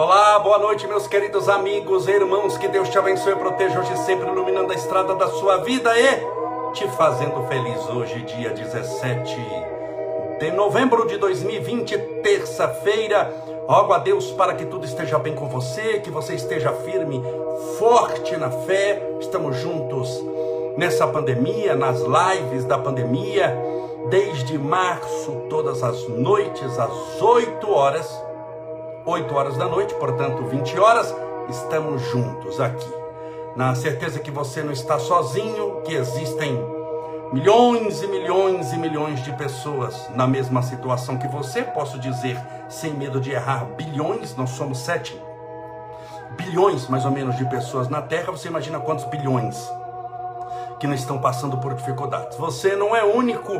Olá, boa noite, meus queridos amigos e irmãos. Que Deus te abençoe e proteja hoje sempre, iluminando a estrada da sua vida e te fazendo feliz hoje, dia 17 de novembro de 2020, terça-feira. Rogo a Deus para que tudo esteja bem com você, que você esteja firme, forte na fé. Estamos juntos nessa pandemia, nas lives da pandemia, desde março, todas as noites, às 8 horas 8 horas da noite, portanto 20 horas, estamos juntos aqui. Na certeza que você não está sozinho, que existem milhões e milhões e milhões de pessoas na mesma situação que você, posso dizer, sem medo de errar, bilhões, nós somos 7 bilhões mais ou menos de pessoas na Terra, você imagina quantos bilhões que não estão passando por dificuldades. Você não é único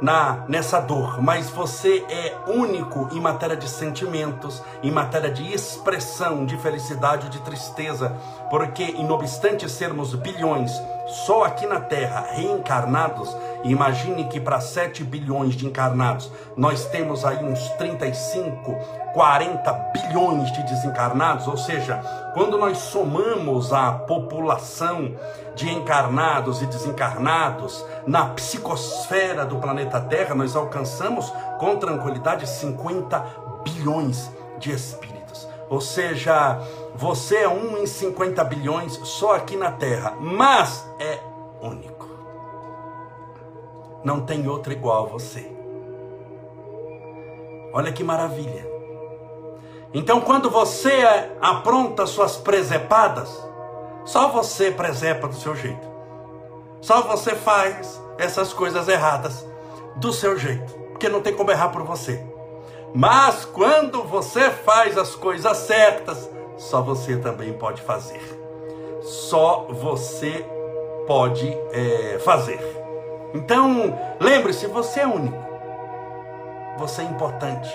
na nessa dor, mas você é único em matéria de sentimentos, em matéria de expressão de felicidade ou de tristeza, porque, não obstante sermos bilhões só aqui na Terra reencarnados, imagine que para 7 bilhões de encarnados, nós temos aí uns 35, 40 bilhões de desencarnados, ou seja, quando nós somamos a população de encarnados e desencarnados na psicosfera do planeta Terra, nós alcançamos com tranquilidade 50 bilhões de espíritos. Ou seja, você é um em 50 bilhões só aqui na Terra, mas é único. Não tem outro igual a você. Olha que maravilha. Então, quando você apronta suas presepadas, só você presepa do seu jeito. Só você faz essas coisas erradas do seu jeito, porque não tem como errar por você. Mas quando você faz as coisas certas, só você também pode fazer. Só você pode é, fazer. Então, lembre-se: você é único. Você é importante.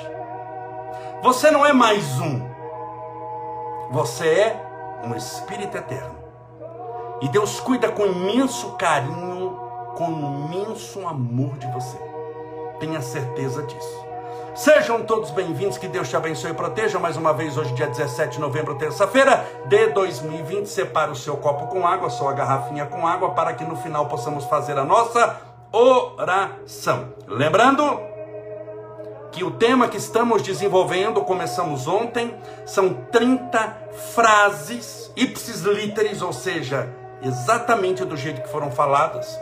Você não é mais um. Você é um espírito eterno. E Deus cuida com imenso carinho, com imenso amor de você. Tenha certeza disso. Sejam todos bem-vindos, que Deus te abençoe e proteja. Mais uma vez, hoje, dia 17 de novembro, terça-feira de 2020. Separe o seu copo com água, sua garrafinha com água, para que no final possamos fazer a nossa oração. Lembrando que o tema que estamos desenvolvendo, começamos ontem, são 30 frases ipsis literis, ou seja, exatamente do jeito que foram faladas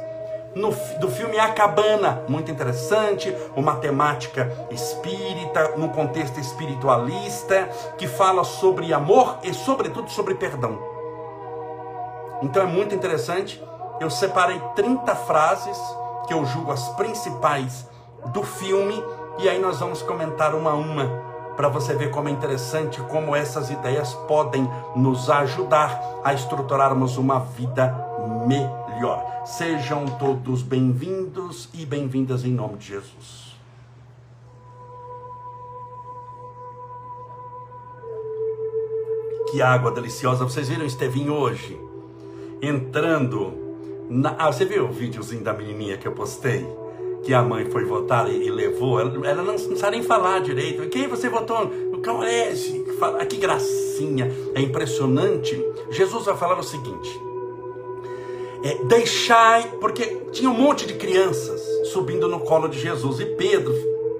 no, do filme A Cabana, muito interessante, uma temática espírita, num contexto espiritualista, que fala sobre amor e, sobretudo, sobre perdão. Então é muito interessante. Eu separei 30 frases que eu julgo as principais do filme, e aí nós vamos comentar uma a uma para você ver como é interessante como essas ideias podem nos ajudar a estruturarmos uma vida melhor. Sejam todos bem-vindos e bem-vindas em nome de Jesus. Que água deliciosa. Vocês viram Estevinho hoje? Entrando na... Ah, você viu o videozinho da menininha que eu postei? Que a mãe foi votar e, e levou. Ela, ela não, não sabe nem falar direito. Quem você votou? O Caurese. Ah, que gracinha. É impressionante. Jesus vai falar o seguinte é, deixai, porque tinha um monte de crianças subindo no colo de Jesus e Pedro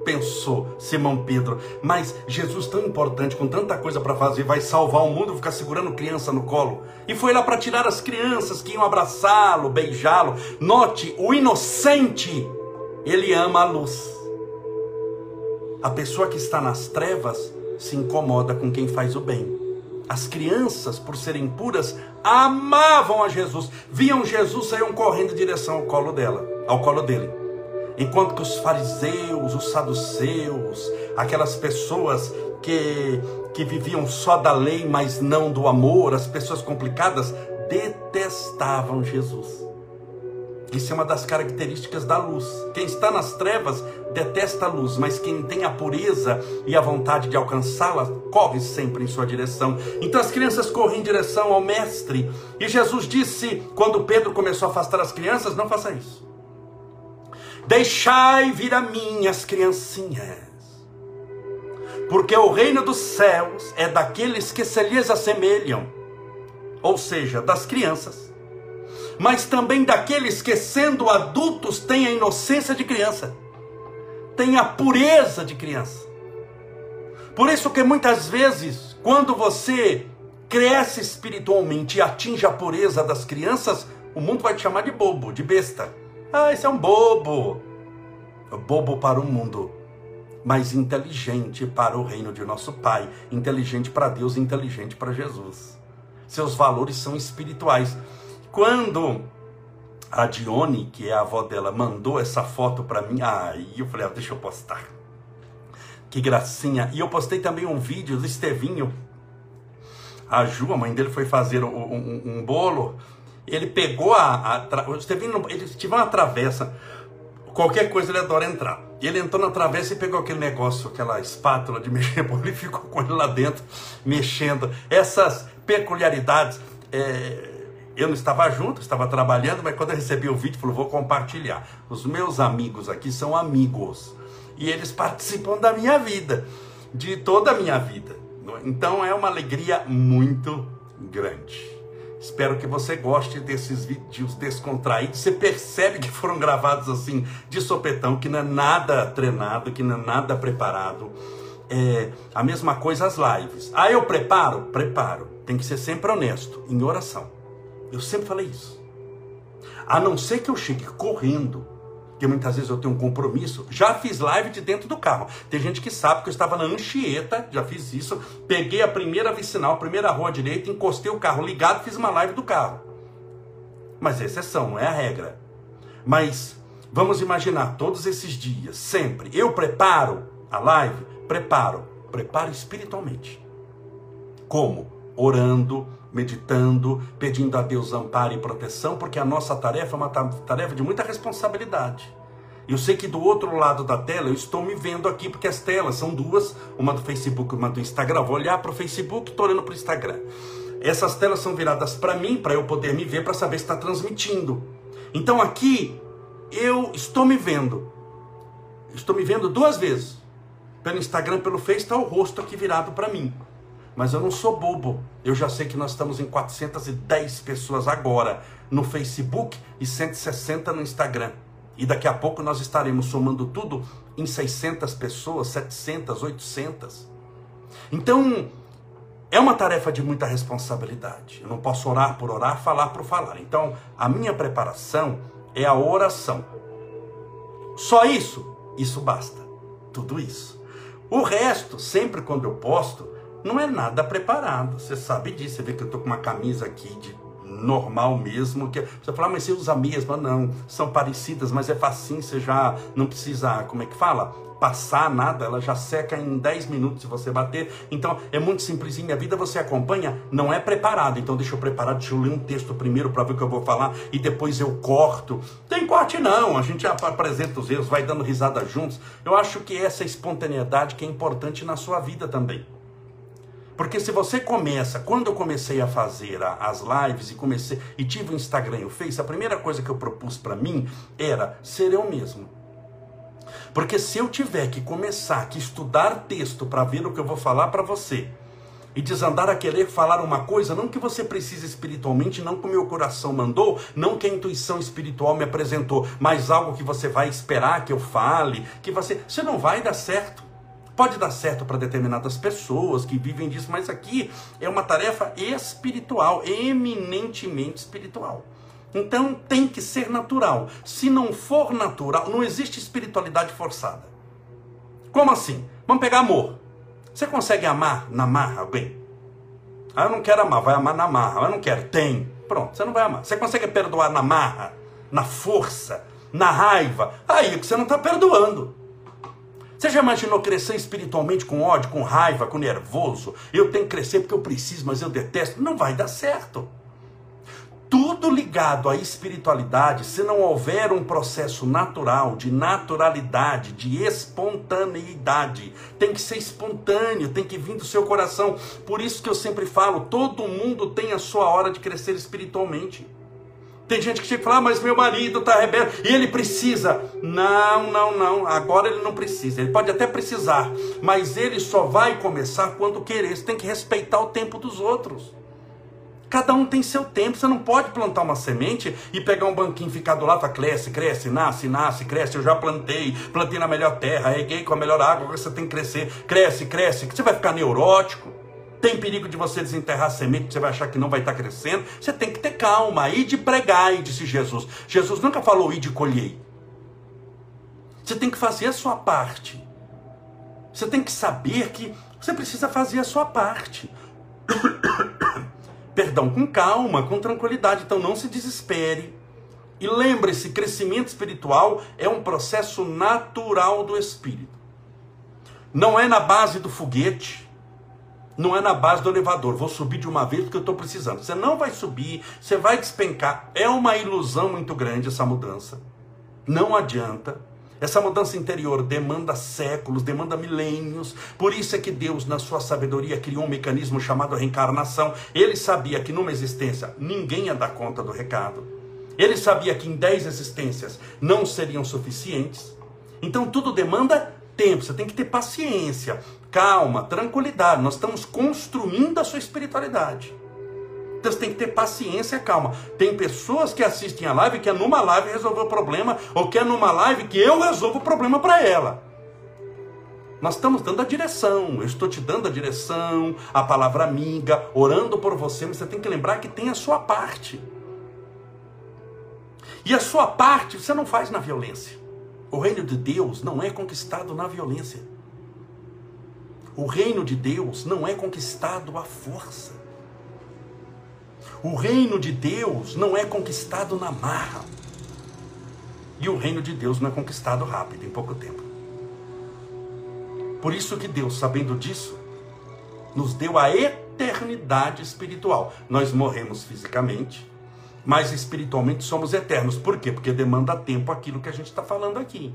pensou, Simão Pedro, mas Jesus tão importante, com tanta coisa para fazer, vai salvar o mundo, ficar segurando criança no colo. E foi lá para tirar as crianças que iam abraçá-lo, beijá-lo. Note, o inocente, ele ama a luz. A pessoa que está nas trevas se incomoda com quem faz o bem. As crianças, por serem puras, amavam a Jesus. Viam Jesus, saíam correndo em direção ao colo dela, ao colo dele. Enquanto que os fariseus, os saduceus, aquelas pessoas que, que viviam só da lei, mas não do amor, as pessoas complicadas, detestavam Jesus. Isso é uma das características da luz. Quem está nas trevas detesta a luz, mas quem tem a pureza e a vontade de alcançá-la, corre sempre em sua direção. Então as crianças correm em direção ao Mestre. E Jesus disse, quando Pedro começou a afastar as crianças: Não faça isso. Deixai vir a mim as criancinhas Porque o reino dos céus é daqueles que se lhes assemelham, ou seja, das crianças, mas também daqueles que, sendo adultos, têm a inocência de criança, têm a pureza de criança. Por isso que muitas vezes, quando você cresce espiritualmente e atinge a pureza das crianças, o mundo vai te chamar de bobo, de besta. Ah, esse é um bobo. Bobo para o mundo mas inteligente para o reino de nosso Pai, inteligente para Deus, inteligente para Jesus. Seus valores são espirituais. Quando a Dione, que é a avó dela, mandou essa foto para mim, aí eu falei, ah, deixa eu postar. Que gracinha. E eu postei também um vídeo do Estevinho. A Ju, a mãe dele, foi fazer um, um, um bolo. Ele pegou a. a o Estevinho, ele tive uma travessa. Qualquer coisa ele adora entrar. Ele entrou na travessa e pegou aquele negócio, aquela espátula de mexer, ele ficou com ele lá dentro, mexendo. Essas peculiaridades, é, eu não estava junto, estava trabalhando, mas quando eu recebi o vídeo, falou, vou compartilhar. Os meus amigos aqui são amigos. E eles participam da minha vida, de toda a minha vida. Então é uma alegria muito grande. Espero que você goste desses vídeos descontraídos. Você percebe que foram gravados assim, de sopetão, que não é nada treinado, que não é nada preparado. É a mesma coisa as lives. Ah, eu preparo? Preparo. Tem que ser sempre honesto, em oração. Eu sempre falei isso. A não ser que eu chegue correndo porque muitas vezes eu tenho um compromisso. Já fiz live de dentro do carro. Tem gente que sabe que eu estava na Anchieta, já fiz isso. Peguei a primeira vicinal, a primeira rua direita, encostei o carro ligado, fiz uma live do carro. Mas é exceção, não é a regra. Mas vamos imaginar todos esses dias, sempre. Eu preparo a live, preparo, preparo espiritualmente. Como? Orando, meditando, pedindo a Deus amparo e proteção, porque a nossa tarefa é uma tarefa de muita responsabilidade. Eu sei que do outro lado da tela eu estou me vendo aqui, porque as telas são duas, uma do Facebook e uma do Instagram. Vou olhar para o Facebook e estou olhando para o Instagram. Essas telas são viradas para mim, para eu poder me ver, para saber se está transmitindo. Então aqui eu estou me vendo. Estou me vendo duas vezes. Pelo Instagram, pelo Face, está o rosto aqui virado para mim. Mas eu não sou bobo. Eu já sei que nós estamos em 410 pessoas agora no Facebook e 160 no Instagram. E daqui a pouco nós estaremos somando tudo em 600 pessoas, 700, 800. Então, é uma tarefa de muita responsabilidade. Eu não posso orar por orar, falar por falar. Então, a minha preparação é a oração. Só isso, isso basta. Tudo isso. O resto, sempre quando eu posto, não é nada preparado. Você sabe disso. Você vê que eu tô com uma camisa aqui de normal mesmo. Que você fala, ah, mas você usa a mesma? Não, são parecidas, mas é facinho. Você já não precisa, como é que fala? Passar nada, ela já seca em 10 minutos se você bater. Então é muito simples. Em minha vida você acompanha, não é preparado. Então deixa eu preparar, deixa eu ler um texto primeiro para ver o que eu vou falar e depois eu corto. Tem corte não, a gente apresenta os erros, vai dando risada juntos. Eu acho que essa espontaneidade que é importante na sua vida também. Porque se você começa, quando eu comecei a fazer as lives e comecei e tive o Instagram e o Face, a primeira coisa que eu propus para mim era ser eu mesmo. Porque se eu tiver que começar que estudar texto para ver o que eu vou falar para você, e desandar a querer falar uma coisa, não que você precise espiritualmente, não que o meu coração mandou, não que a intuição espiritual me apresentou, mas algo que você vai esperar que eu fale, que você, você não vai dar certo. Pode dar certo para determinadas pessoas que vivem disso, mas aqui é uma tarefa espiritual, eminentemente espiritual. Então tem que ser natural. Se não for natural, não existe espiritualidade forçada. Como assim? Vamos pegar amor. Você consegue amar na marra alguém? Ah, eu não quero amar, vai amar na marra. Ah, eu não quero, tem. Pronto, você não vai amar. Você consegue perdoar na marra, na força, na raiva? Aí que você não está perdoando. Você já imaginou crescer espiritualmente com ódio, com raiva, com nervoso? Eu tenho que crescer porque eu preciso, mas eu detesto. Não vai dar certo. Tudo ligado à espiritualidade, se não houver um processo natural, de naturalidade, de espontaneidade, tem que ser espontâneo, tem que vir do seu coração. Por isso que eu sempre falo: todo mundo tem a sua hora de crescer espiritualmente. Tem gente que chega e fala, ah, mas meu marido está rebelde e ele precisa. Não, não, não. Agora ele não precisa. Ele pode até precisar, mas ele só vai começar quando querer. Você tem que respeitar o tempo dos outros. Cada um tem seu tempo. Você não pode plantar uma semente e pegar um banquinho e ficar do lado, cresce, cresce, nasce, nasce, cresce. Eu já plantei, plantei na melhor terra, reguei com a melhor água, você tem que crescer, cresce, cresce. Você vai ficar neurótico. Tem perigo de você desenterrar semente, você vai achar que não vai estar crescendo. Você tem que ter calma. E de pregar, disse Jesus. Jesus nunca falou ir de colher. Você tem que fazer a sua parte. Você tem que saber que você precisa fazer a sua parte. Perdão, com calma, com tranquilidade. Então não se desespere. E lembre-se, crescimento espiritual é um processo natural do espírito. Não é na base do foguete, não é na base do elevador. Vou subir de uma vez porque eu estou precisando. Você não vai subir, você vai despencar. É uma ilusão muito grande essa mudança. Não adianta. Essa mudança interior demanda séculos, demanda milênios. Por isso é que Deus, na sua sabedoria, criou um mecanismo chamado reencarnação. Ele sabia que numa existência ninguém ia dar conta do recado. Ele sabia que em dez existências não seriam suficientes. Então tudo demanda tempo, você tem que ter paciência, calma, tranquilidade. Nós estamos construindo a sua espiritualidade. Então você tem que ter paciência e calma. Tem pessoas que assistem a live que é numa live resolver o problema, ou que é numa live que eu resolvo o problema para ela. Nós estamos dando a direção, eu estou te dando a direção, a palavra amiga, orando por você, mas você tem que lembrar que tem a sua parte. E a sua parte você não faz na violência. O reino de Deus não é conquistado na violência. O reino de Deus não é conquistado à força. O reino de Deus não é conquistado na marra. E o reino de Deus não é conquistado rápido, em pouco tempo. Por isso que Deus, sabendo disso, nos deu a eternidade espiritual. Nós morremos fisicamente, mas espiritualmente somos eternos. Por quê? Porque demanda tempo aquilo que a gente está falando aqui.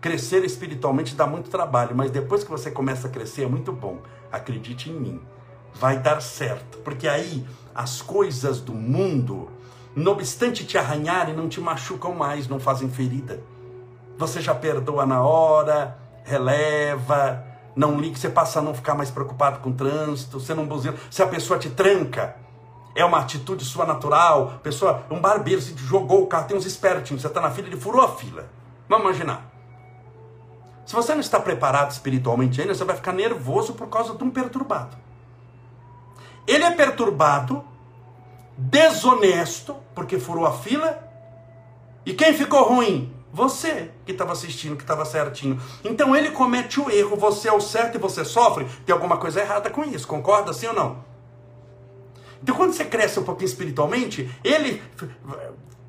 Crescer espiritualmente dá muito trabalho, mas depois que você começa a crescer é muito bom. Acredite em mim. Vai dar certo. Porque aí as coisas do mundo, não obstante te arranharem, não te machucam mais, não fazem ferida. Você já perdoa na hora, releva, não liga, você passa a não ficar mais preocupado com o trânsito, você não buzina. Se a pessoa te tranca, é uma atitude sua natural. Pessoa, um barbeiro se jogou o carro, tem uns espertinhos, você está na fila, ele furou a fila. Vamos imaginar. Se você não está preparado espiritualmente ainda, você vai ficar nervoso por causa de um perturbado. Ele é perturbado, desonesto, porque furou a fila. E quem ficou ruim? Você que estava assistindo, que estava certinho. Então ele comete o erro, você é o certo e você sofre. Tem alguma coisa errada com isso, concorda sim ou não? Então quando você cresce um pouquinho espiritualmente, ele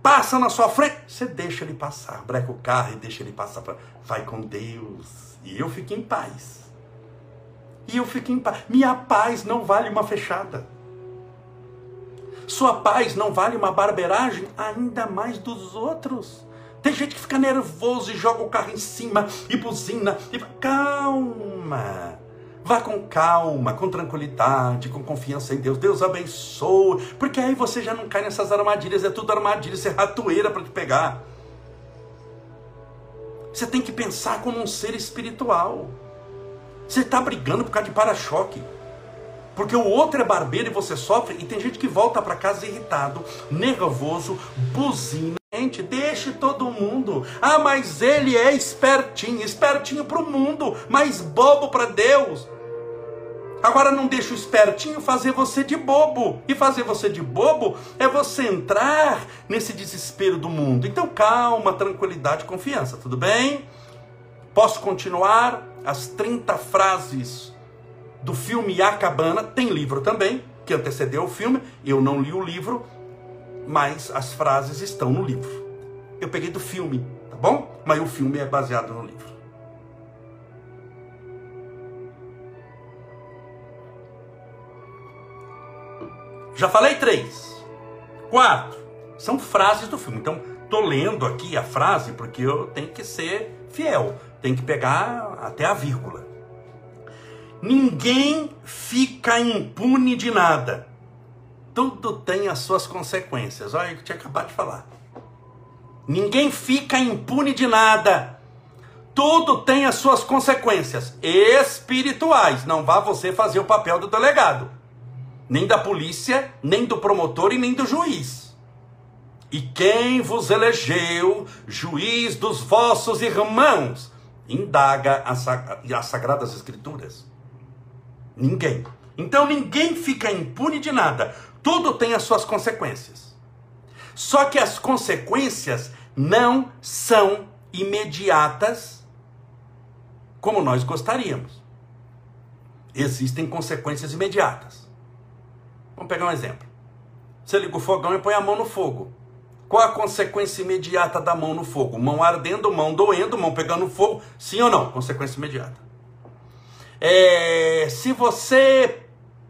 passa na sua frente, você deixa ele passar, breca o carro e deixa ele passar, vai com Deus, e eu fico em paz. E eu fico em paz. Minha paz não vale uma fechada. Sua paz não vale uma barbeiragem, ainda mais dos outros. Tem gente que fica nervoso e joga o carro em cima e buzina. E... Calma. Vá com calma, com tranquilidade, com confiança em Deus. Deus abençoe, porque aí você já não cai nessas armadilhas. É tudo armadilha, isso é ratoeira para te pegar. Você tem que pensar como um ser espiritual. Você está brigando por causa de para-choque. Porque o outro é barbeiro e você sofre, e tem gente que volta para casa irritado, nervoso, buzina. Gente, deixe todo mundo. Ah, mas ele é espertinho, espertinho para o mundo, mas bobo para Deus. Agora não deixa o espertinho fazer você de bobo. E fazer você de bobo é você entrar nesse desespero do mundo. Então calma, tranquilidade, confiança, tudo bem? Posso continuar as 30 frases do filme A Cabana, tem livro também, que antecedeu o filme. Eu não li o livro, mas as frases estão no livro. Eu peguei do filme, tá bom? Mas o filme é baseado no livro. Já falei três. Quatro. São frases do filme. Então, tô lendo aqui a frase porque eu tenho que ser fiel. Tem que pegar até a vírgula. Ninguém fica impune de nada. tudo tem as suas consequências. Olha o que eu tinha acabado de falar. Ninguém fica impune de nada. Tudo tem as suas consequências espirituais. Não vá você fazer o papel do delegado, nem da polícia, nem do promotor e nem do juiz. E quem vos elegeu juiz dos vossos irmãos? Indaga as, as Sagradas Escrituras. Ninguém. Então ninguém fica impune de nada. Tudo tem as suas consequências. Só que as consequências não são imediatas como nós gostaríamos. Existem consequências imediatas. Vamos pegar um exemplo. Você liga o fogão e põe a mão no fogo. Qual a consequência imediata da mão no fogo? Mão ardendo, mão doendo, mão pegando fogo. Sim ou não? Consequência imediata. É, se você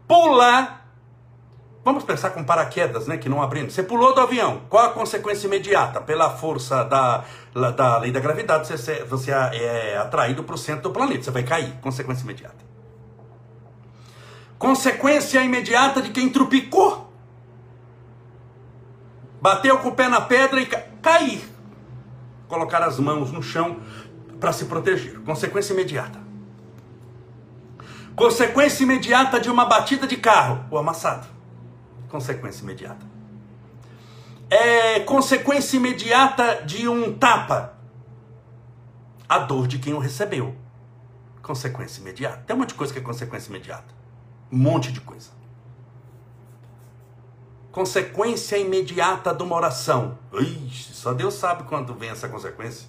pula, vamos pensar com paraquedas, né, que não abrindo. Você pulou do avião. Qual a consequência imediata? Pela força da, da lei da gravidade, você, você é atraído para o centro do planeta. Você vai cair. Consequência imediata. Consequência imediata de quem trupicou bateu com o pé na pedra e ca... cair. Colocar as mãos no chão para se proteger. Consequência imediata. Consequência imediata de uma batida de carro, o amassado. Consequência imediata. É consequência imediata de um tapa, a dor de quem o recebeu. Consequência imediata. Tem um monte de coisa que é consequência imediata. Um monte de coisa consequência imediata de uma oração. Ixi, só Deus sabe quando vem essa consequência.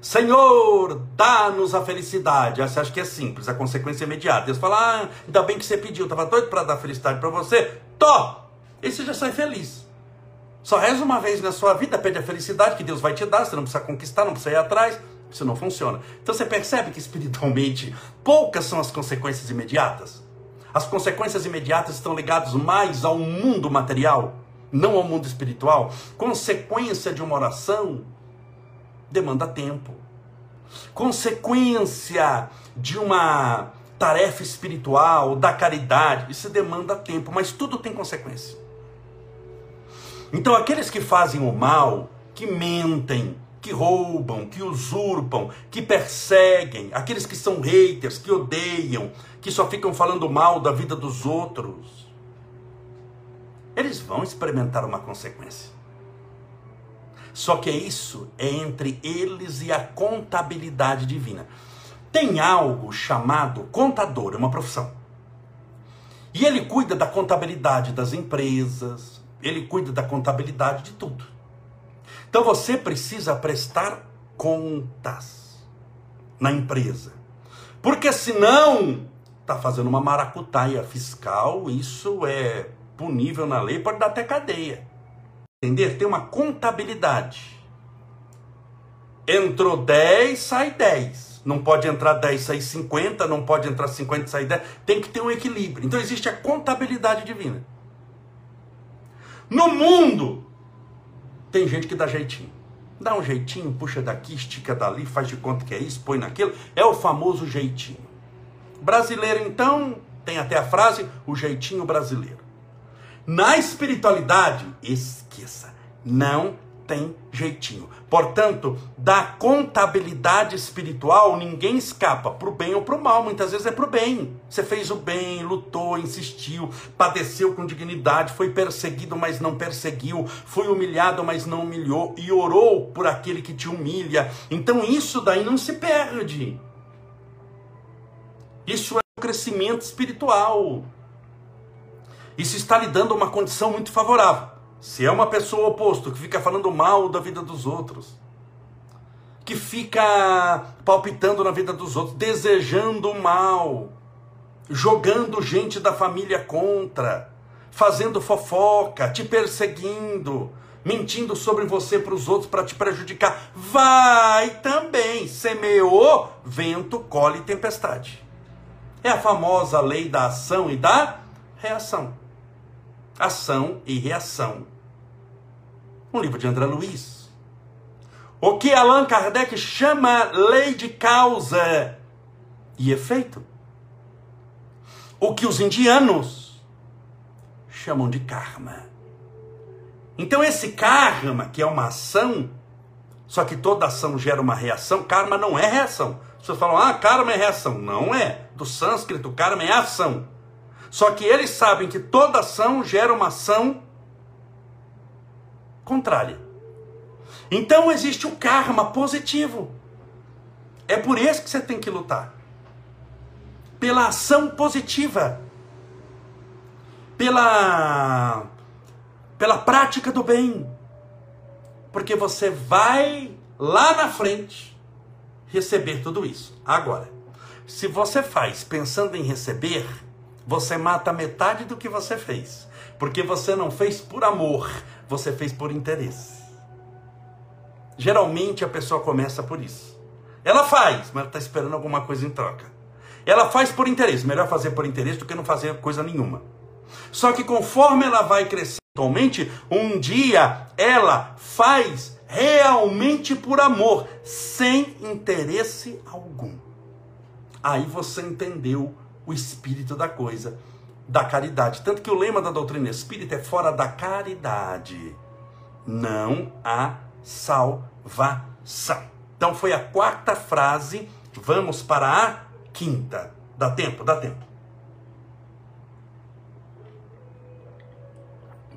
Senhor, dá-nos a felicidade. Você acha que é simples, a consequência imediata. Deus fala, ah, ainda bem que você pediu, estava doido para dar felicidade para você. Tó! E você já sai feliz. Só reza uma vez na sua vida, pede a felicidade que Deus vai te dar, você não precisa conquistar, não precisa ir atrás. Isso não funciona. Então você percebe que espiritualmente poucas são as consequências imediatas. As consequências imediatas estão ligadas mais ao mundo material, não ao mundo espiritual. Consequência de uma oração demanda tempo. Consequência de uma tarefa espiritual, da caridade, isso demanda tempo, mas tudo tem consequência. Então, aqueles que fazem o mal, que mentem, que roubam, que usurpam, que perseguem, aqueles que são haters, que odeiam, que só ficam falando mal da vida dos outros, eles vão experimentar uma consequência. Só que é isso é entre eles e a contabilidade divina. Tem algo chamado contador, é uma profissão. E ele cuida da contabilidade das empresas, ele cuida da contabilidade de tudo. Então você precisa prestar contas na empresa. Porque senão está fazendo uma maracutaia fiscal, isso é punível na lei, pode dar até cadeia. Entender? Tem uma contabilidade. Entrou 10, sai 10. Não pode entrar 10, sair 50, não pode entrar 50, sair 10. Tem que ter um equilíbrio. Então existe a contabilidade divina. No mundo, tem gente que dá jeitinho. Dá um jeitinho, puxa daqui, estica dali, faz de conta que é isso, põe naquilo. É o famoso jeitinho. Brasileiro, então, tem até a frase, o jeitinho brasileiro. Na espiritualidade, esqueça, não tem jeitinho. Portanto, da contabilidade espiritual, ninguém escapa para o bem ou para o mal. Muitas vezes é para o bem. Você fez o bem, lutou, insistiu, padeceu com dignidade, foi perseguido, mas não perseguiu, foi humilhado, mas não humilhou, e orou por aquele que te humilha. Então, isso daí não se perde. Isso é um crescimento espiritual. Isso está lhe dando uma condição muito favorável. Se é uma pessoa oposto, que fica falando mal da vida dos outros, que fica palpitando na vida dos outros, desejando mal, jogando gente da família contra, fazendo fofoca, te perseguindo, mentindo sobre você para os outros para te prejudicar, vai também. Semeou, vento, colhe tempestade. É a famosa lei da ação e da reação ação e reação. Um livro de André Luiz. O que Allan Kardec chama lei de causa e efeito. O que os indianos chamam de karma. Então, esse karma, que é uma ação, só que toda ação gera uma reação, karma não é reação. As pessoas falam, ah, karma é reação. Não é. Do sânscrito, karma é ação. Só que eles sabem que toda ação gera uma ação contrária. Então existe o karma positivo. É por isso que você tem que lutar. Pela ação positiva. Pela pela prática do bem. Porque você vai lá na frente receber tudo isso. Agora, se você faz pensando em receber, você mata metade do que você fez. Porque você não fez por amor, você fez por interesse. Geralmente a pessoa começa por isso. Ela faz, mas está esperando alguma coisa em troca. Ela faz por interesse. Melhor fazer por interesse do que não fazer coisa nenhuma. Só que conforme ela vai crescendo, atualmente, um dia ela faz realmente por amor, sem interesse algum. Aí você entendeu o espírito da coisa, da caridade. Tanto que o lema da doutrina espírita é fora da caridade. Não há salvação. Então foi a quarta frase. Vamos para a quinta. Dá tempo? Dá tempo.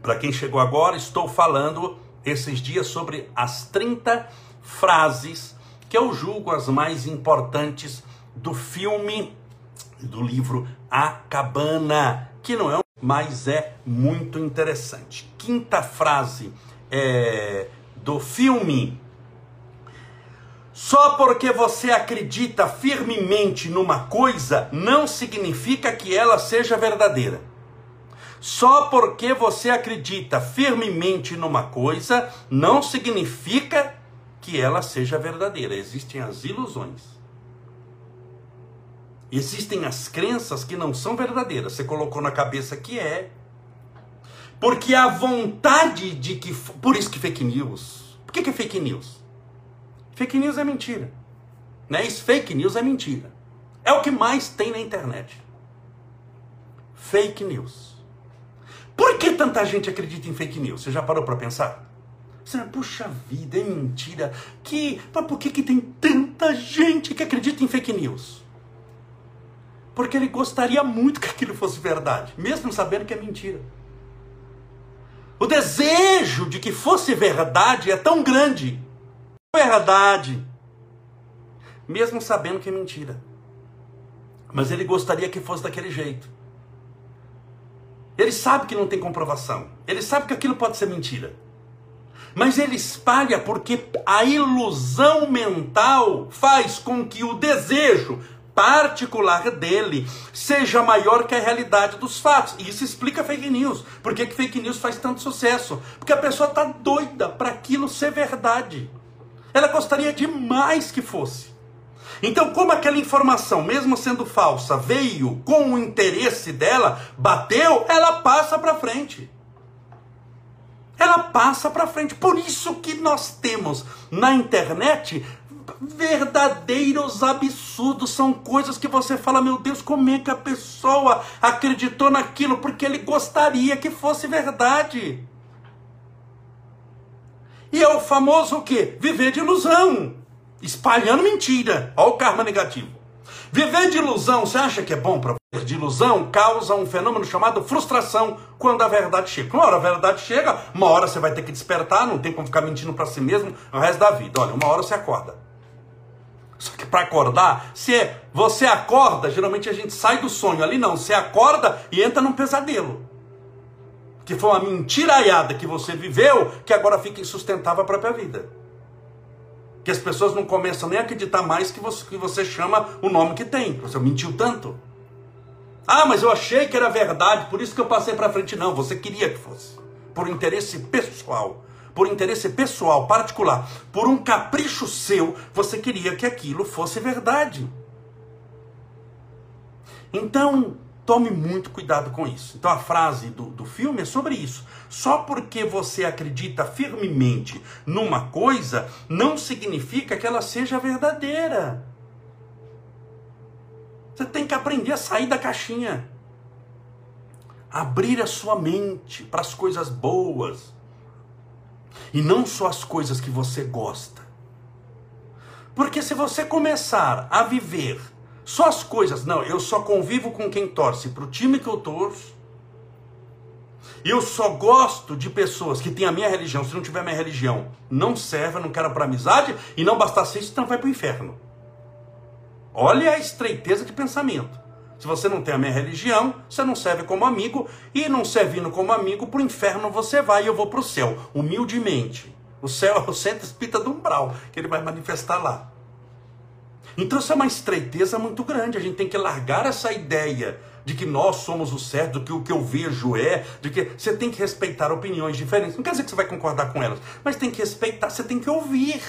Para quem chegou agora, estou falando esses dias sobre as 30 frases que eu julgo as mais importantes do filme, do livro A Cabana, que não é, mas é muito interessante. Quinta frase é, do filme. Só porque você acredita firmemente numa coisa, não significa que ela seja verdadeira. Só porque você acredita firmemente numa coisa, não significa que ela seja verdadeira. Existem as ilusões. Existem as crenças que não são verdadeiras. Você colocou na cabeça que é. Porque a vontade de que. Por isso que fake news. Por que, que é fake news? Fake news é mentira. Né? Isso, fake news é mentira. É o que mais tem na internet. Fake news. Por que tanta gente acredita em fake news? Você já parou para pensar? Você, puxa vida, é mentira. Que, mas por que, que tem tanta gente que acredita em fake news? Porque ele gostaria muito que aquilo fosse verdade, mesmo sabendo que é mentira. O desejo de que fosse verdade é tão grande. Verdade. Mesmo sabendo que é mentira. Mas ele gostaria que fosse daquele jeito. Ele sabe que não tem comprovação. Ele sabe que aquilo pode ser mentira. Mas ele espalha porque a ilusão mental faz com que o desejo particular dele seja maior que a realidade dos fatos. E isso explica fake news. Por que, que fake news faz tanto sucesso? Porque a pessoa está doida para aquilo ser verdade. Ela gostaria demais que fosse. Então, como aquela informação, mesmo sendo falsa, veio com o interesse dela, bateu, ela passa para frente. Ela passa para frente. Por isso que nós temos na internet verdadeiros absurdos, são coisas que você fala, meu Deus, como é que a pessoa acreditou naquilo porque ele gostaria que fosse verdade. E é o famoso o quê? Viver de ilusão espalhando mentira. Olha o karma negativo. Viver de ilusão, você acha que é bom para viver de ilusão? Causa um fenômeno chamado frustração quando a verdade chega. Uma hora a verdade chega, uma hora você vai ter que despertar, não tem como ficar mentindo para si mesmo o resto da vida. Olha, uma hora você acorda. Só que para acordar, se você acorda, geralmente a gente sai do sonho. Ali não, você acorda e entra num pesadelo. Que foi uma mentiraiada que você viveu, que agora fica insustentável a própria vida que as pessoas não começam nem a acreditar mais que você, que você chama o nome que tem. Você mentiu tanto. Ah, mas eu achei que era verdade, por isso que eu passei para frente. Não, você queria que fosse. Por interesse pessoal. Por interesse pessoal, particular. Por um capricho seu, você queria que aquilo fosse verdade. Então, Tome muito cuidado com isso. Então a frase do, do filme é sobre isso. Só porque você acredita firmemente numa coisa, não significa que ela seja verdadeira. Você tem que aprender a sair da caixinha. abrir a sua mente para as coisas boas e não só as coisas que você gosta. Porque se você começar a viver só as coisas, não, eu só convivo com quem torce para o time que eu torço, eu só gosto de pessoas que têm a minha religião. Se não tiver minha religião, não serve, eu não quero para amizade. E não bastasse isso, então vai para o inferno. Olha a estreiteza de pensamento. Se você não tem a minha religião, você não serve como amigo. E não servindo como amigo, para o inferno você vai e eu vou para o céu. Humildemente. O céu é o centro espírita do umbral, que ele vai manifestar lá. Então isso é uma estreiteza muito grande. A gente tem que largar essa ideia de que nós somos o certo, que o que eu vejo é, de que você tem que respeitar opiniões diferentes. Não quer dizer que você vai concordar com elas, mas tem que respeitar, você tem que ouvir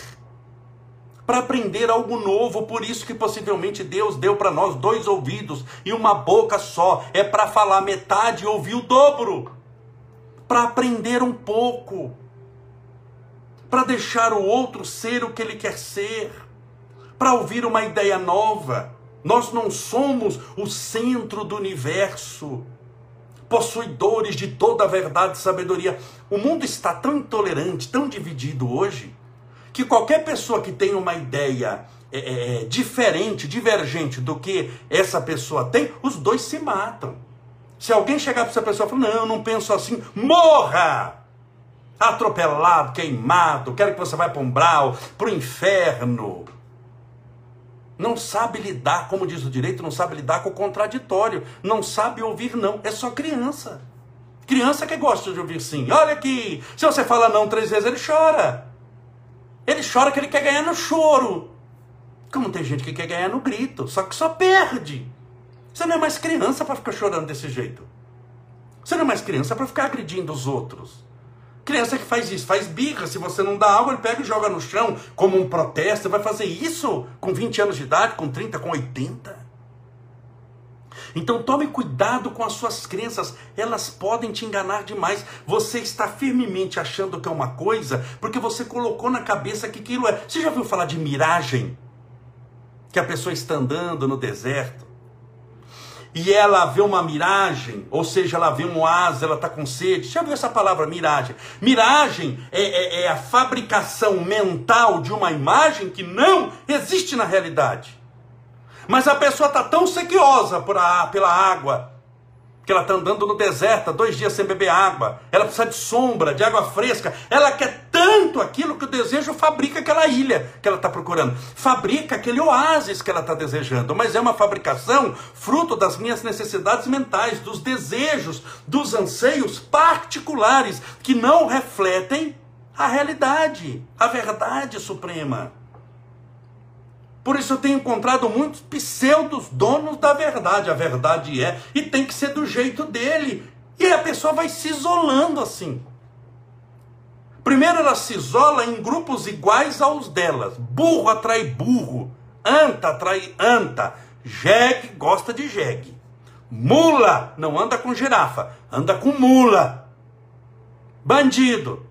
para aprender algo novo. Por isso que possivelmente Deus deu para nós dois ouvidos e uma boca só. É para falar metade e ouvir o dobro. Para aprender um pouco. Para deixar o outro ser o que ele quer ser. Para ouvir uma ideia nova. Nós não somos o centro do universo, possuidores de toda a verdade e sabedoria. O mundo está tão intolerante, tão dividido hoje, que qualquer pessoa que tenha uma ideia é, é, é diferente, divergente do que essa pessoa tem, os dois se matam. Se alguém chegar para essa pessoa e falar, não, eu não penso assim, morra! Atropelado, queimado, quero que você vá para um brau, para o inferno não sabe lidar, como diz o direito, não sabe lidar com o contraditório, não sabe ouvir não, é só criança. Criança que gosta de ouvir sim. Olha aqui, se você fala não três vezes, ele chora. Ele chora que ele quer ganhar no choro. Como tem gente que quer ganhar no grito, só que só perde. Você não é mais criança para ficar chorando desse jeito. Você não é mais criança para ficar agredindo os outros. Criança que faz isso, faz birra. Se você não dá água, ele pega e joga no chão como um protesto. Vai fazer isso com 20 anos de idade, com 30, com 80? Então tome cuidado com as suas crenças, elas podem te enganar demais. Você está firmemente achando que é uma coisa porque você colocou na cabeça que aquilo é. Você já ouviu falar de miragem? Que a pessoa está andando no deserto e ela vê uma miragem, ou seja, ela vê um oásis, ela está com sede. Já viu essa palavra miragem? Miragem é, é, é, a fabricação mental de uma imagem que não existe na realidade. Mas a pessoa está tão sequiosa a, pela água, que ela está andando no deserto, há dois dias sem beber água. Ela precisa de sombra, de água fresca. Ela quer tanto aquilo que o desejo fabrica aquela ilha que ela está procurando. Fabrica aquele oásis que ela está desejando. Mas é uma fabricação fruto das minhas necessidades mentais, dos desejos, dos anseios particulares que não refletem a realidade, a verdade suprema. Por isso eu tenho encontrado muitos pseudos donos da verdade. A verdade é, e tem que ser do jeito dele. E a pessoa vai se isolando assim. Primeiro ela se isola em grupos iguais aos delas. Burro atrai burro. Anta atrai anta. Jegue gosta de jegue. Mula não anda com girafa, anda com mula. Bandido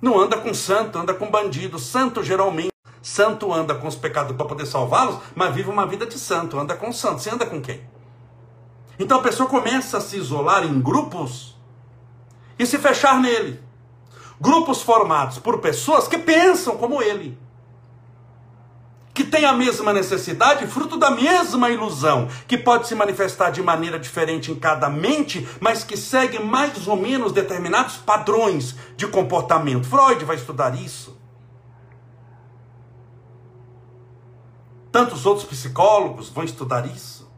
não anda com santo, anda com bandido. Santo geralmente Santo anda com os pecados para poder salvá-los, mas vive uma vida de santo, anda com santo. Você anda com quem? Então a pessoa começa a se isolar em grupos e se fechar nele. Grupos formados por pessoas que pensam como ele. Que têm a mesma necessidade, fruto da mesma ilusão, que pode se manifestar de maneira diferente em cada mente, mas que segue mais ou menos determinados padrões de comportamento. Freud vai estudar isso. Tantos outros psicólogos vão estudar isso.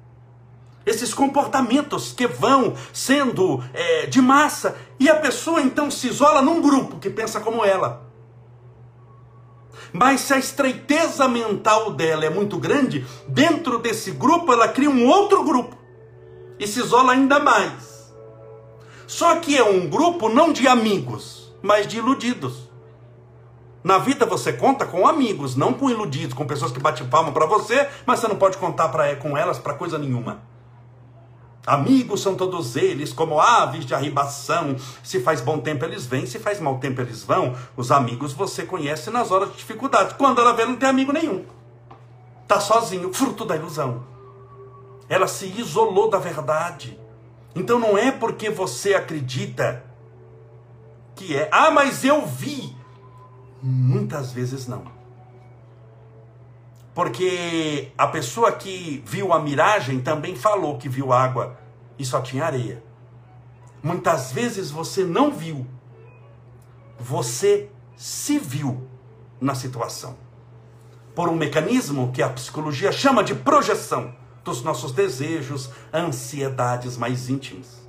Esses comportamentos que vão sendo é, de massa, e a pessoa então se isola num grupo que pensa como ela. Mas se a estreiteza mental dela é muito grande, dentro desse grupo ela cria um outro grupo e se isola ainda mais. Só que é um grupo não de amigos, mas de iludidos. Na vida você conta com amigos, não com iludidos, com pessoas que batem palma para você, mas você não pode contar pra, com elas para coisa nenhuma. Amigos são todos eles, como aves de arribação. Se faz bom tempo eles vêm, se faz mau tempo eles vão. Os amigos você conhece nas horas de dificuldade. Quando ela vê, não tem amigo nenhum. Tá sozinho, fruto da ilusão. Ela se isolou da verdade. Então não é porque você acredita que é, ah, mas eu vi. Muitas vezes não. Porque a pessoa que viu a miragem também falou que viu água e só tinha areia. Muitas vezes você não viu, você se viu na situação. Por um mecanismo que a psicologia chama de projeção dos nossos desejos, ansiedades mais íntimas.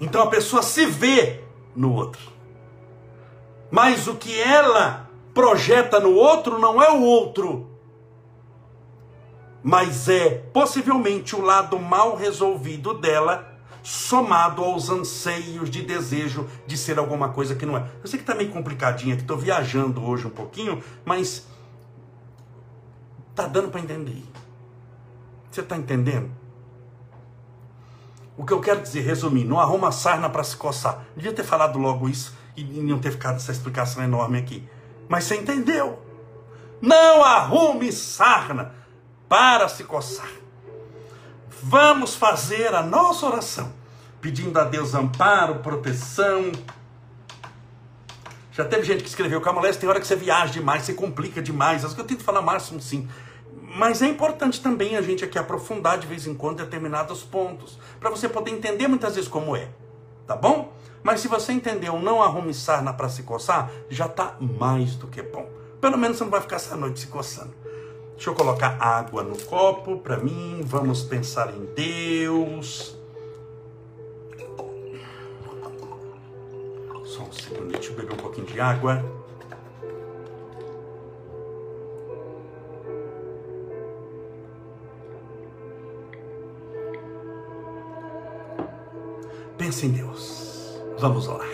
Então a pessoa se vê no outro. Mas o que ela projeta no outro não é o outro, mas é possivelmente o lado mal resolvido dela, somado aos anseios de desejo de ser alguma coisa que não é. Eu sei que está meio complicadinho que estou viajando hoje um pouquinho, mas tá dando para entender. Você está entendendo? O que eu quero dizer, resumindo, não arruma sarna para se coçar. Devia ter falado logo isso e não ter ficado essa explicação enorme aqui. Mas você entendeu. Não arrume sarna para se coçar. Vamos fazer a nossa oração, pedindo a Deus amparo, proteção. Já teve gente que escreveu, Camolés, tem hora que você viaja demais, você complica demais. As que eu tento falar máximo sim. Mas é importante também a gente aqui aprofundar de vez em quando determinados pontos, para você poder entender muitas vezes como é. Tá bom? Mas se você entendeu, não arrume sarna para se coçar, já está mais do que bom. Pelo menos você não vai ficar essa noite se coçando. Deixa eu colocar água no copo para mim. Vamos pensar em Deus. Só um segundo, deixa eu beber um pouquinho de água. Pense em Deus. Vamos orar.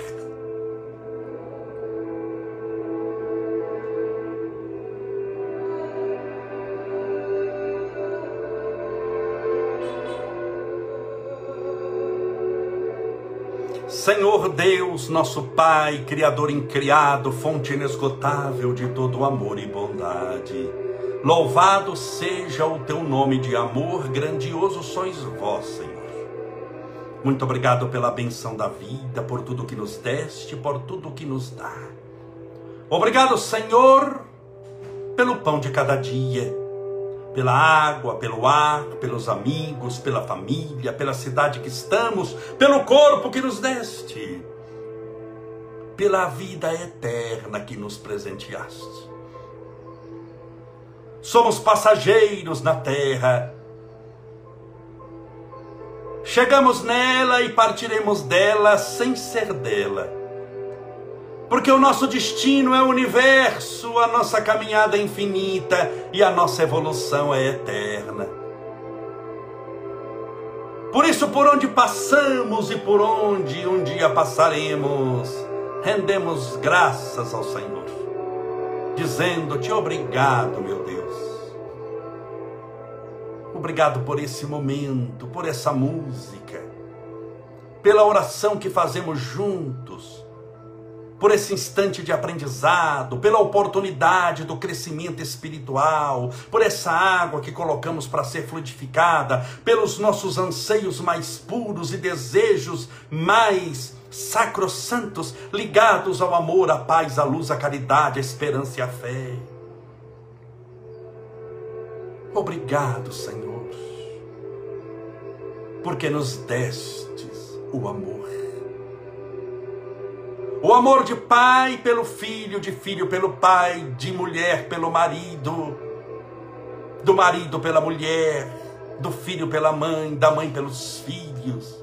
Senhor Deus, nosso Pai, Criador incriado, fonte inesgotável de todo amor e bondade. Louvado seja o teu nome de amor, grandioso sois vós, Senhor. Muito obrigado pela benção da vida, por tudo que nos deste, por tudo que nos dá. Obrigado, Senhor, pelo pão de cada dia, pela água, pelo ar, pelos amigos, pela família, pela cidade que estamos, pelo corpo que nos deste, pela vida eterna que nos presenteaste. Somos passageiros na terra, Chegamos nela e partiremos dela sem ser dela. Porque o nosso destino é o universo, a nossa caminhada é infinita e a nossa evolução é eterna. Por isso, por onde passamos e por onde um dia passaremos, rendemos graças ao Senhor, dizendo-te obrigado, meu Deus Obrigado por esse momento, por essa música, pela oração que fazemos juntos, por esse instante de aprendizado, pela oportunidade do crescimento espiritual, por essa água que colocamos para ser fluidificada, pelos nossos anseios mais puros e desejos mais sacrossantos, ligados ao amor, à paz, à luz, à caridade, à esperança e à fé. Obrigado, Senhor porque nos destes o amor. O amor de pai pelo filho, de filho pelo pai, de mulher pelo marido, do marido pela mulher, do filho pela mãe, da mãe pelos filhos.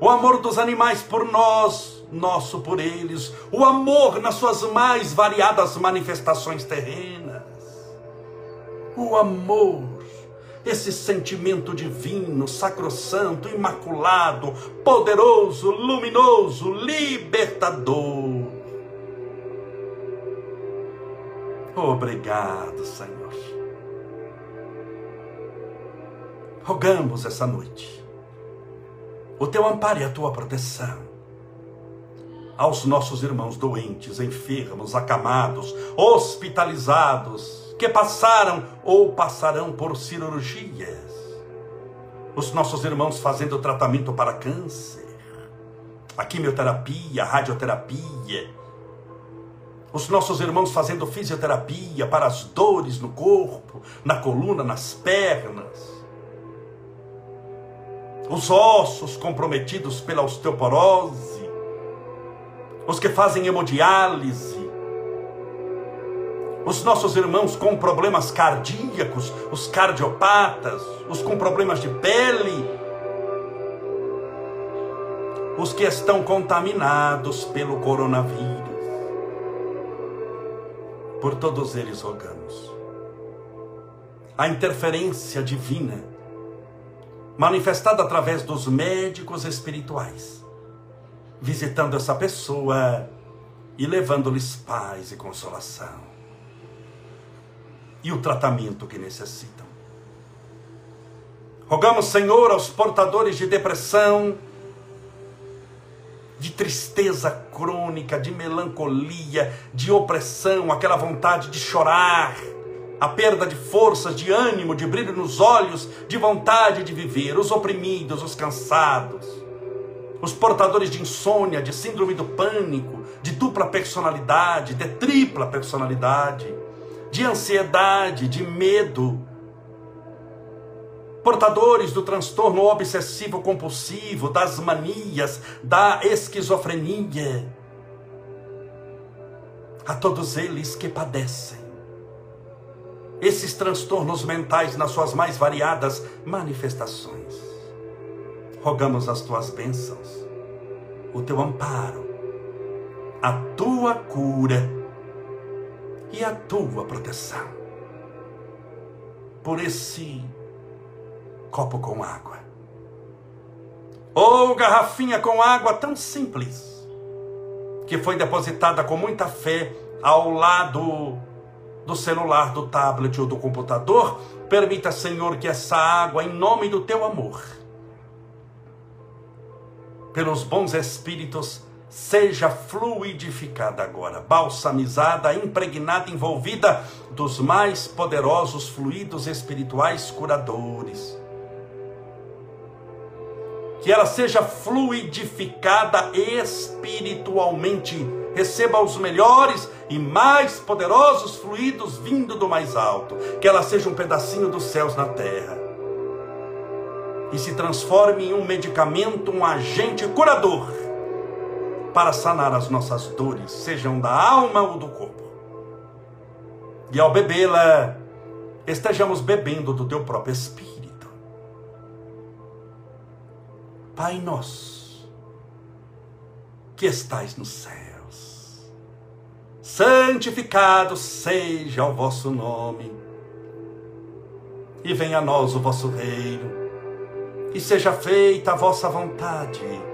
O amor dos animais por nós, nosso por eles. O amor nas suas mais variadas manifestações terrenas. O amor esse sentimento divino, sacrossanto, imaculado, poderoso, luminoso, libertador. Obrigado, Senhor. Rogamos essa noite o teu amparo e a tua proteção aos nossos irmãos doentes, enfermos, acamados, hospitalizados, que passaram ou passarão por cirurgias. Os nossos irmãos fazendo tratamento para câncer, a quimioterapia, a radioterapia. Os nossos irmãos fazendo fisioterapia para as dores no corpo, na coluna, nas pernas. Os ossos comprometidos pela osteoporose. Os que fazem hemodiálise os nossos irmãos com problemas cardíacos, os cardiopatas, os com problemas de pele, os que estão contaminados pelo coronavírus. Por todos eles rogamos. A interferência divina, manifestada através dos médicos espirituais, visitando essa pessoa e levando-lhes paz e consolação e o tratamento que necessitam. Rogamos, Senhor, aos portadores de depressão, de tristeza crônica, de melancolia, de opressão, aquela vontade de chorar, a perda de forças, de ânimo, de brilho nos olhos, de vontade de viver, os oprimidos, os cansados, os portadores de insônia, de síndrome do pânico, de dupla personalidade, de tripla personalidade de ansiedade, de medo, portadores do transtorno obsessivo compulsivo, das manias, da esquizofrenia, a todos eles que padecem. Esses transtornos mentais nas suas mais variadas manifestações. Rogamos as tuas bênçãos, o teu amparo, a tua cura e a tua proteção. Por esse copo com água. Ou garrafinha com água tão simples, que foi depositada com muita fé ao lado do celular, do tablet ou do computador, permita, Senhor, que essa água, em nome do teu amor, pelos bons espíritos, seja fluidificada agora, balsamizada, impregnada, envolvida dos mais poderosos fluidos espirituais curadores. Que ela seja fluidificada espiritualmente, receba os melhores e mais poderosos fluidos vindo do mais alto. Que ela seja um pedacinho dos céus na terra. E se transforme em um medicamento, um agente curador para sanar as nossas dores, sejam da alma ou do corpo. E ao bebê-la, estejamos bebendo do teu próprio Espírito. Pai nosso, que estais nos céus, santificado seja o vosso nome, e venha a nós o vosso reino, e seja feita a vossa vontade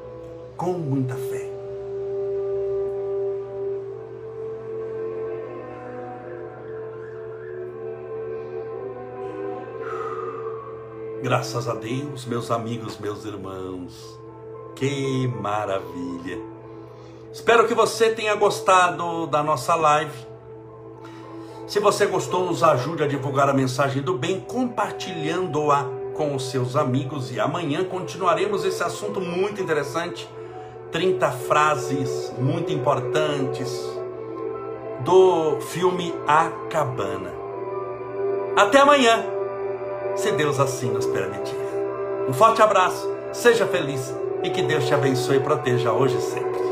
com muita fé. Graças a Deus, meus amigos, meus irmãos. Que maravilha! Espero que você tenha gostado da nossa live. Se você gostou, nos ajude a divulgar a mensagem do bem, compartilhando-a com os seus amigos. E amanhã continuaremos esse assunto muito interessante 30 frases muito importantes do filme A Cabana. Até amanhã, se Deus assim nos permitir. Um forte abraço Seja feliz e que Deus te abençoe e proteja hoje e sempre.